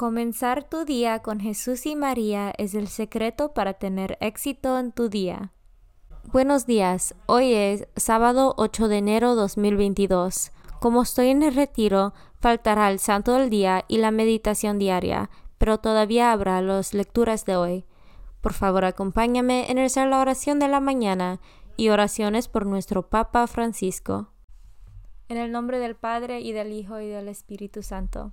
Comenzar tu día con Jesús y María es el secreto para tener éxito en tu día. Buenos días, hoy es sábado 8 de enero 2022. Como estoy en el retiro, faltará el santo del día y la meditación diaria, pero todavía habrá las lecturas de hoy. Por favor, acompáñame en hacer la oración de la mañana y oraciones por nuestro Papa Francisco. En el nombre del Padre y del Hijo y del Espíritu Santo.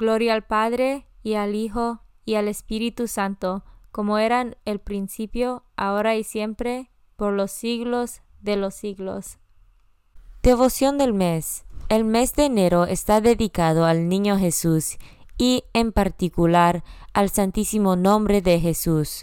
Gloria al Padre, y al Hijo, y al Espíritu Santo, como eran el principio, ahora y siempre, por los siglos de los siglos. Devoción del mes. El mes de enero está dedicado al Niño Jesús y en particular al Santísimo Nombre de Jesús.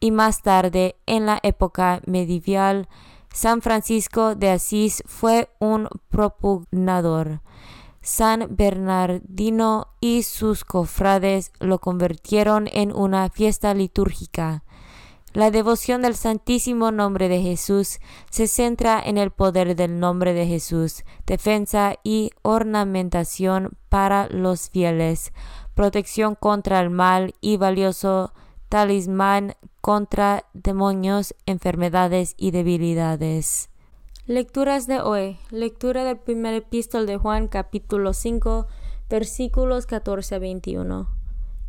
y más tarde, en la época medieval, San Francisco de Asís fue un propugnador. San Bernardino y sus cofrades lo convirtieron en una fiesta litúrgica. La devoción del Santísimo Nombre de Jesús se centra en el poder del nombre de Jesús, defensa y ornamentación para los fieles, protección contra el mal y valioso talismán contra demonios, enfermedades y debilidades. Lecturas de hoy. Lectura del primer epístol de Juan capítulo 5 versículos 14 a 21.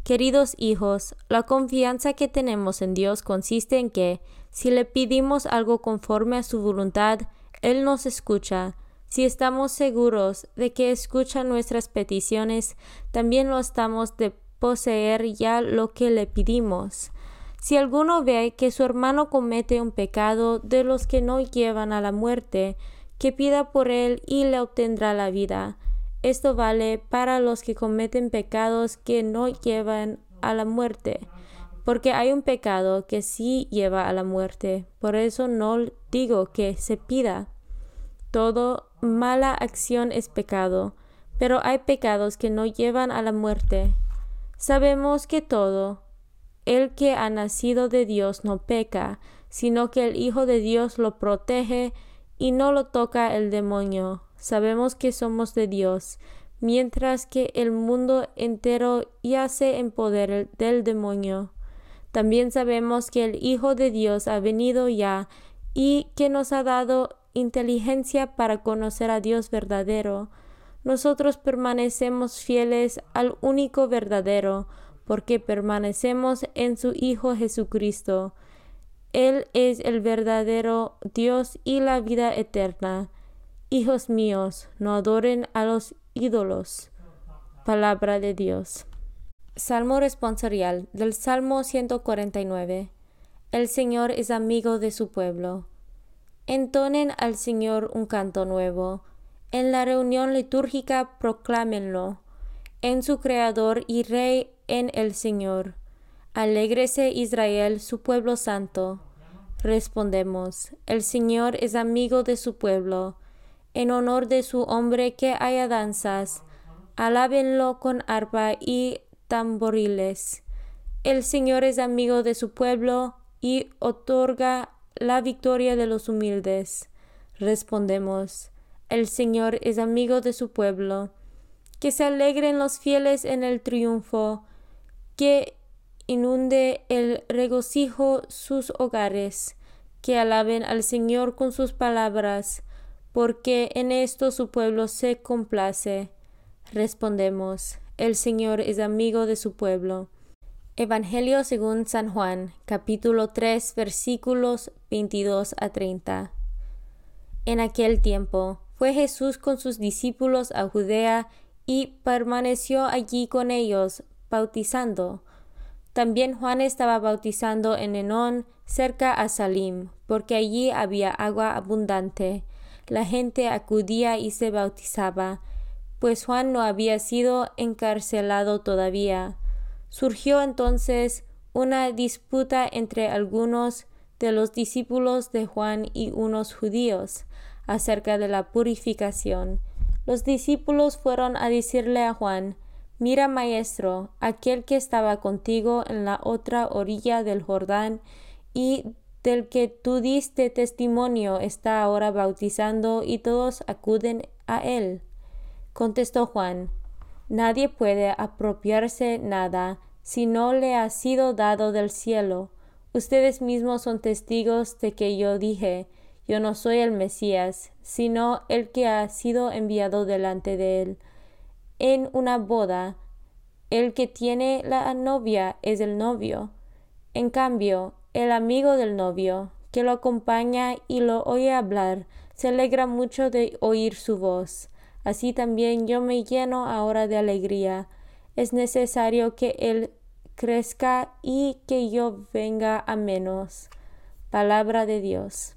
Queridos hijos, la confianza que tenemos en Dios consiste en que, si le pedimos algo conforme a su voluntad, Él nos escucha. Si estamos seguros de que escucha nuestras peticiones, también lo estamos de poseer ya lo que le pedimos. Si alguno ve que su hermano comete un pecado de los que no llevan a la muerte, que pida por él y le obtendrá la vida. Esto vale para los que cometen pecados que no llevan a la muerte, porque hay un pecado que sí lleva a la muerte. Por eso no digo que se pida. Todo mala acción es pecado, pero hay pecados que no llevan a la muerte. Sabemos que todo el que ha nacido de Dios no peca, sino que el Hijo de Dios lo protege y no lo toca el demonio. Sabemos que somos de Dios, mientras que el mundo entero yace en poder del demonio. También sabemos que el Hijo de Dios ha venido ya y que nos ha dado inteligencia para conocer a Dios verdadero. Nosotros permanecemos fieles al único verdadero, porque permanecemos en su Hijo Jesucristo. Él es el verdadero Dios y la vida eterna. Hijos míos, no adoren a los ídolos. Palabra de Dios. Salmo responsorial del Salmo 149. El Señor es amigo de su pueblo. Entonen al Señor un canto nuevo. En la reunión litúrgica proclámenlo. En su Creador y Rey en el Señor. Alégrese Israel, su pueblo santo. Respondemos, el Señor es amigo de su pueblo. En honor de su hombre que haya danzas. Alábenlo con arpa y tamboriles. El Señor es amigo de su pueblo y otorga la victoria de los humildes. Respondemos, el Señor es amigo de su pueblo. Que se alegren los fieles en el triunfo, que inunde el regocijo sus hogares, que alaben al Señor con sus palabras, porque en esto su pueblo se complace. Respondemos, el Señor es amigo de su pueblo. Evangelio según San Juan, capítulo 3, versículos 22 a 30. En aquel tiempo fue Jesús con sus discípulos a Judea y permaneció allí con ellos, bautizando. También Juan estaba bautizando en Enón, cerca a Salim, porque allí había agua abundante. La gente acudía y se bautizaba, pues Juan no había sido encarcelado todavía. Surgió entonces una disputa entre algunos de los discípulos de Juan y unos judíos acerca de la purificación. Los discípulos fueron a decirle a Juan, Mira, maestro, aquel que estaba contigo en la otra orilla del Jordán y del que tú diste testimonio está ahora bautizando y todos acuden a él. Contestó Juan, Nadie puede apropiarse nada si no le ha sido dado del cielo. Ustedes mismos son testigos de que yo dije, yo no soy el Mesías, sino el que ha sido enviado delante de él. En una boda, el que tiene la novia es el novio. En cambio, el amigo del novio, que lo acompaña y lo oye hablar, se alegra mucho de oír su voz. Así también yo me lleno ahora de alegría. Es necesario que él crezca y que yo venga a menos. Palabra de Dios.